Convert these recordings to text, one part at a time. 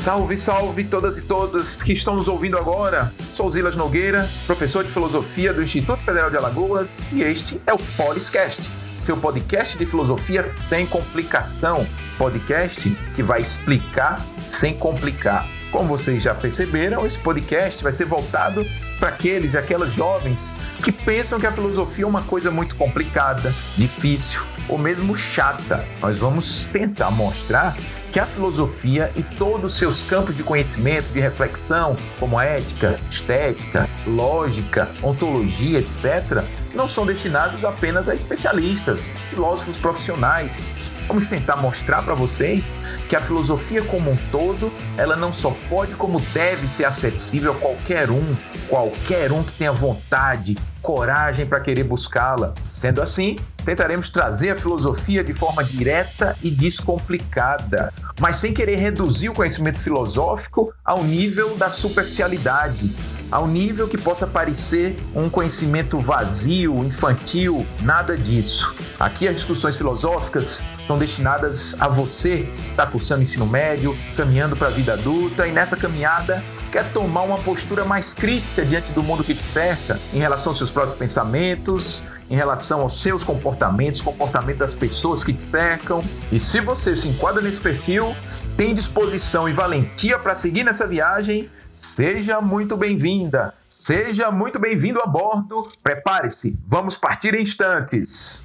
Salve, salve todas e todos que estão nos ouvindo agora. Sou Zilas Nogueira, professor de filosofia do Instituto Federal de Alagoas e este é o Poliscast, seu podcast de filosofia sem complicação. Podcast que vai explicar sem complicar. Como vocês já perceberam, esse podcast vai ser voltado para aqueles e aquelas jovens que pensam que a filosofia é uma coisa muito complicada, difícil ou mesmo chata. Nós vamos tentar mostrar que a filosofia e todos os seus campos de conhecimento, de reflexão, como ética, estética, lógica, ontologia, etc., não são destinados apenas a especialistas, filósofos profissionais, Vamos tentar mostrar para vocês que a filosofia como um todo, ela não só pode como deve ser acessível a qualquer um, qualquer um que tenha vontade, coragem para querer buscá-la. Sendo assim, tentaremos trazer a filosofia de forma direta e descomplicada, mas sem querer reduzir o conhecimento filosófico ao nível da superficialidade, ao nível que possa parecer um conhecimento vazio, infantil, nada disso. Aqui as discussões filosóficas são destinadas a você que está cursando ensino médio, caminhando para a vida adulta e nessa caminhada quer tomar uma postura mais crítica diante do mundo que te cerca, em relação aos seus próprios pensamentos, em relação aos seus comportamentos, comportamento das pessoas que te cercam. E se você se enquadra nesse perfil, tem disposição e valentia para seguir nessa viagem, Seja muito bem-vinda, seja muito bem-vindo a bordo. Prepare-se, vamos partir em instantes.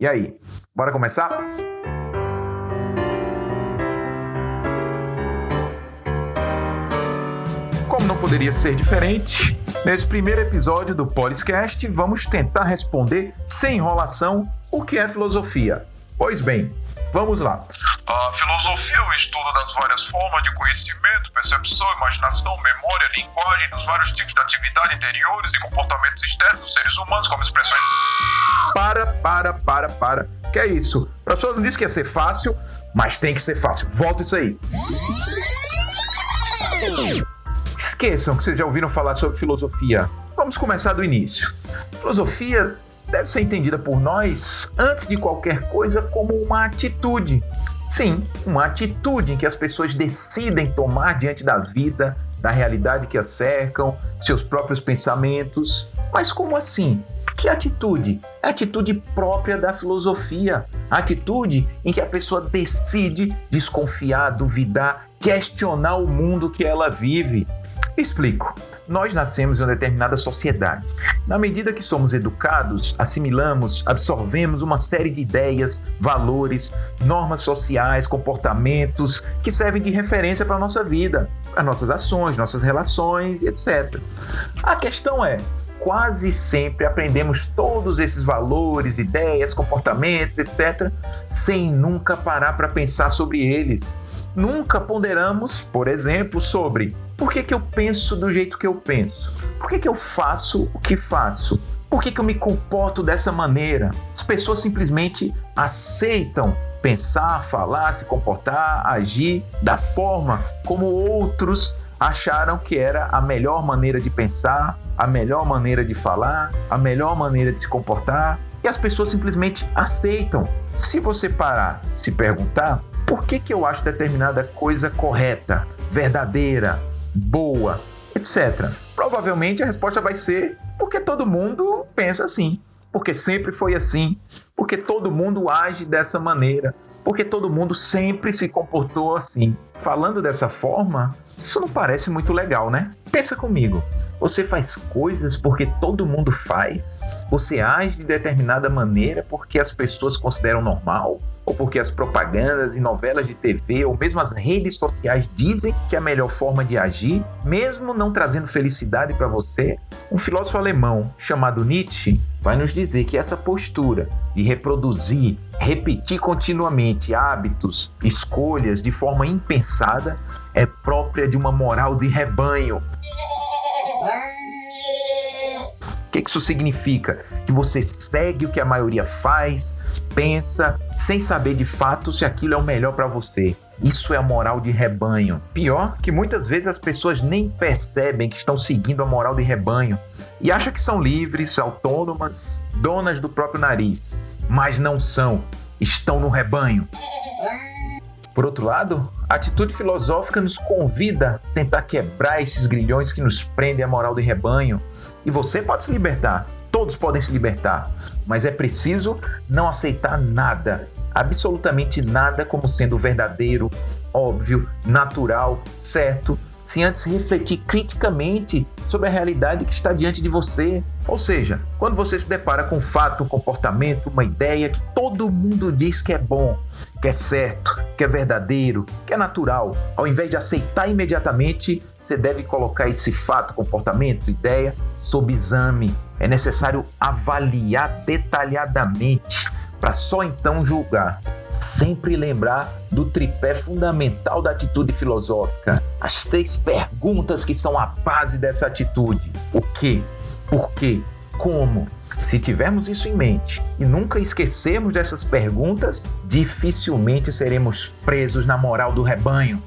E aí, bora começar? Como não poderia ser diferente, nesse primeiro episódio do Poliscast, vamos tentar responder sem enrolação o que é filosofia. Pois bem, vamos lá. A filosofia é o estudo das várias formas de conhecimento, percepção, imaginação, memória, linguagem, dos vários tipos de atividade interiores e comportamentos externos dos seres humanos, como expressões. Para, para, para, para. Que é isso? O professor não disse que ia ser fácil, mas tem que ser fácil. Volta isso aí. Esqueçam que vocês já ouviram falar sobre filosofia. Vamos começar do início. Filosofia deve ser entendida por nós, antes de qualquer coisa, como uma atitude. Sim, uma atitude em que as pessoas decidem tomar diante da vida, da realidade que as cercam, seus próprios pensamentos. Mas como assim? Que atitude? É a atitude própria da filosofia. A atitude em que a pessoa decide desconfiar, duvidar, questionar o mundo que ela vive. Explico. Nós nascemos em uma determinada sociedade. Na medida que somos educados, assimilamos, absorvemos uma série de ideias, valores, normas sociais, comportamentos que servem de referência para a nossa vida, para nossas ações, nossas relações, etc. A questão é, quase sempre aprendemos todos esses valores, ideias, comportamentos, etc., sem nunca parar para pensar sobre eles. Nunca ponderamos, por exemplo, sobre por que, que eu penso do jeito que eu penso? Por que, que eu faço o que faço? Por que, que eu me comporto dessa maneira? As pessoas simplesmente aceitam pensar, falar, se comportar, agir da forma como outros acharam que era a melhor maneira de pensar, a melhor maneira de falar, a melhor maneira de se comportar. E as pessoas simplesmente aceitam. Se você parar, se perguntar, por que, que eu acho determinada coisa correta, verdadeira, boa, etc. Provavelmente a resposta vai ser porque todo mundo pensa assim, porque sempre foi assim, porque todo mundo age dessa maneira, porque todo mundo sempre se comportou assim. Falando dessa forma, isso não parece muito legal, né? Pensa comigo. Você faz coisas porque todo mundo faz? Você age de determinada maneira porque as pessoas consideram normal? ou porque as propagandas e novelas de TV ou mesmo as redes sociais dizem que é a melhor forma de agir, mesmo não trazendo felicidade para você? Um filósofo alemão chamado Nietzsche vai nos dizer que essa postura de reproduzir, repetir continuamente hábitos, escolhas de forma impensada é própria de uma moral de rebanho que, que isso significa? Que você segue o que a maioria faz, pensa, sem saber de fato se aquilo é o melhor para você. Isso é a moral de rebanho. Pior que muitas vezes as pessoas nem percebem que estão seguindo a moral de rebanho e acham que são livres, autônomas, donas do próprio nariz. Mas não são, estão no rebanho. Por outro lado, a atitude filosófica nos convida a tentar quebrar esses grilhões que nos prendem à moral de rebanho. E você pode se libertar, todos podem se libertar, mas é preciso não aceitar nada, absolutamente nada, como sendo verdadeiro, óbvio, natural, certo, sem antes refletir criticamente sobre a realidade que está diante de você. Ou seja, quando você se depara com um fato, um comportamento, uma ideia que todo mundo diz que é bom, que é certo, que é verdadeiro, que é natural, ao invés de aceitar imediatamente, você deve colocar esse fato, comportamento, ideia sob exame. É necessário avaliar detalhadamente para só então julgar. Sempre lembrar do tripé fundamental da atitude filosófica. As três perguntas que são a base dessa atitude: o que, por quê, como. Se tivermos isso em mente e nunca esquecermos dessas perguntas, dificilmente seremos presos na moral do rebanho.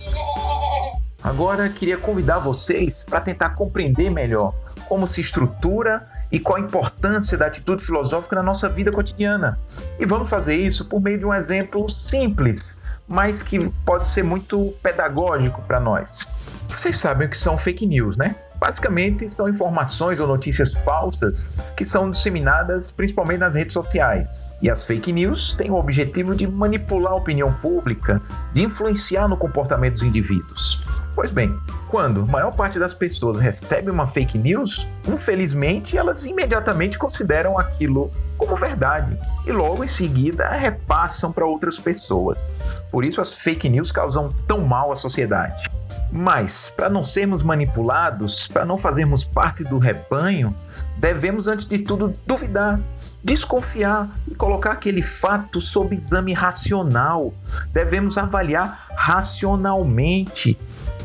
Agora queria convidar vocês para tentar compreender melhor como se estrutura e qual a importância da atitude filosófica na nossa vida cotidiana. E vamos fazer isso por meio de um exemplo simples, mas que pode ser muito pedagógico para nós. Vocês sabem o que são fake news, né? Basicamente, são informações ou notícias falsas que são disseminadas principalmente nas redes sociais. E as fake news têm o objetivo de manipular a opinião pública, de influenciar no comportamento dos indivíduos. Pois bem, quando a maior parte das pessoas recebe uma fake news, infelizmente elas imediatamente consideram aquilo como verdade e logo em seguida repassam para outras pessoas. Por isso as fake news causam tão mal à sociedade. Mas, para não sermos manipulados, para não fazermos parte do rebanho, devemos, antes de tudo, duvidar, desconfiar e colocar aquele fato sob exame racional. Devemos avaliar racionalmente.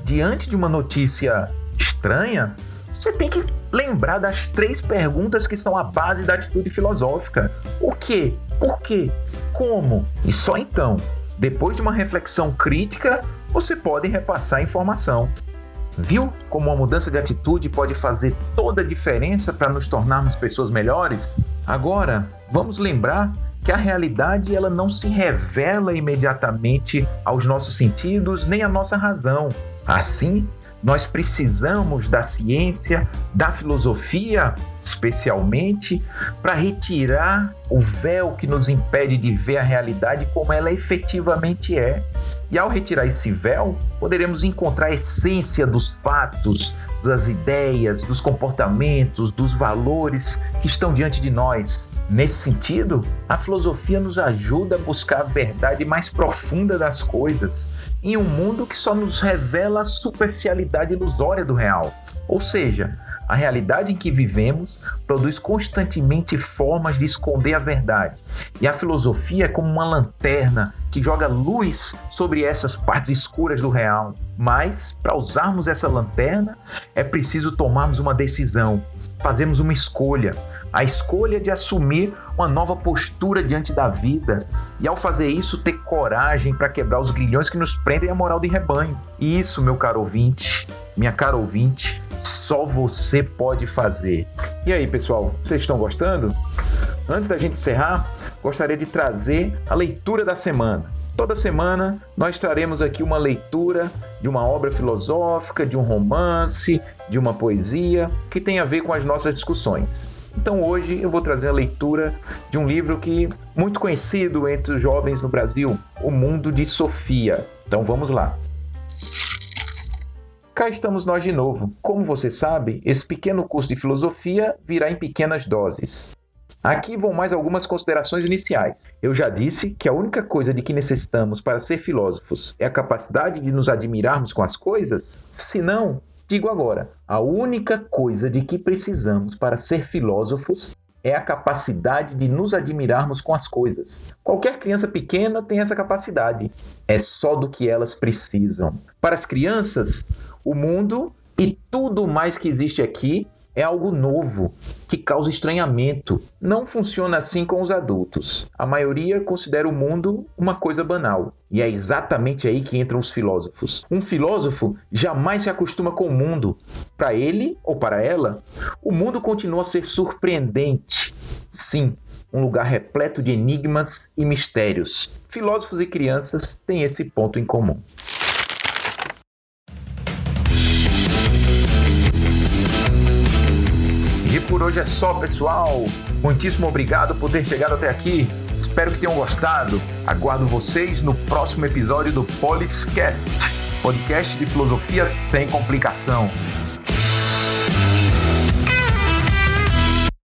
Diante de uma notícia estranha, você tem que lembrar das três perguntas que são a base da atitude filosófica: o que, por quê, como? E só então, depois de uma reflexão crítica, você pode repassar a informação. Viu como uma mudança de atitude pode fazer toda a diferença para nos tornarmos pessoas melhores? Agora, vamos lembrar que a realidade ela não se revela imediatamente aos nossos sentidos nem à nossa razão. Assim, nós precisamos da ciência, da filosofia, especialmente, para retirar o véu que nos impede de ver a realidade como ela efetivamente é. E ao retirar esse véu, poderemos encontrar a essência dos fatos, das ideias, dos comportamentos, dos valores que estão diante de nós. Nesse sentido, a filosofia nos ajuda a buscar a verdade mais profunda das coisas em um mundo que só nos revela a superficialidade ilusória do real. Ou seja, a realidade em que vivemos produz constantemente formas de esconder a verdade. E a filosofia é como uma lanterna que joga luz sobre essas partes escuras do real. Mas, para usarmos essa lanterna, é preciso tomarmos uma decisão, fazermos uma escolha a escolha de assumir uma nova postura diante da vida e, ao fazer isso, ter coragem para quebrar os grilhões que nos prendem à moral de rebanho. E isso, meu caro ouvinte, minha cara ouvinte, só você pode fazer. E aí, pessoal, vocês estão gostando? Antes da gente encerrar, gostaria de trazer a leitura da semana. Toda semana nós traremos aqui uma leitura de uma obra filosófica, de um romance, de uma poesia que tem a ver com as nossas discussões. Então hoje eu vou trazer a leitura de um livro que muito conhecido entre os jovens no Brasil, O Mundo de Sofia. Então vamos lá. Cá estamos nós de novo. Como você sabe, esse pequeno curso de filosofia virá em pequenas doses. Aqui vão mais algumas considerações iniciais. Eu já disse que a única coisa de que necessitamos para ser filósofos é a capacidade de nos admirarmos com as coisas? Se não, Digo agora, a única coisa de que precisamos para ser filósofos é a capacidade de nos admirarmos com as coisas. Qualquer criança pequena tem essa capacidade. É só do que elas precisam. Para as crianças, o mundo e tudo mais que existe aqui é algo novo, que causa estranhamento. Não funciona assim com os adultos. A maioria considera o mundo uma coisa banal. E é exatamente aí que entram os filósofos. Um filósofo jamais se acostuma com o mundo. Para ele ou para ela, o mundo continua a ser surpreendente. Sim, um lugar repleto de enigmas e mistérios. Filósofos e crianças têm esse ponto em comum. Por hoje é só, pessoal. Muitíssimo obrigado por ter chegado até aqui. Espero que tenham gostado. Aguardo vocês no próximo episódio do Poliscast, podcast de filosofia sem complicação.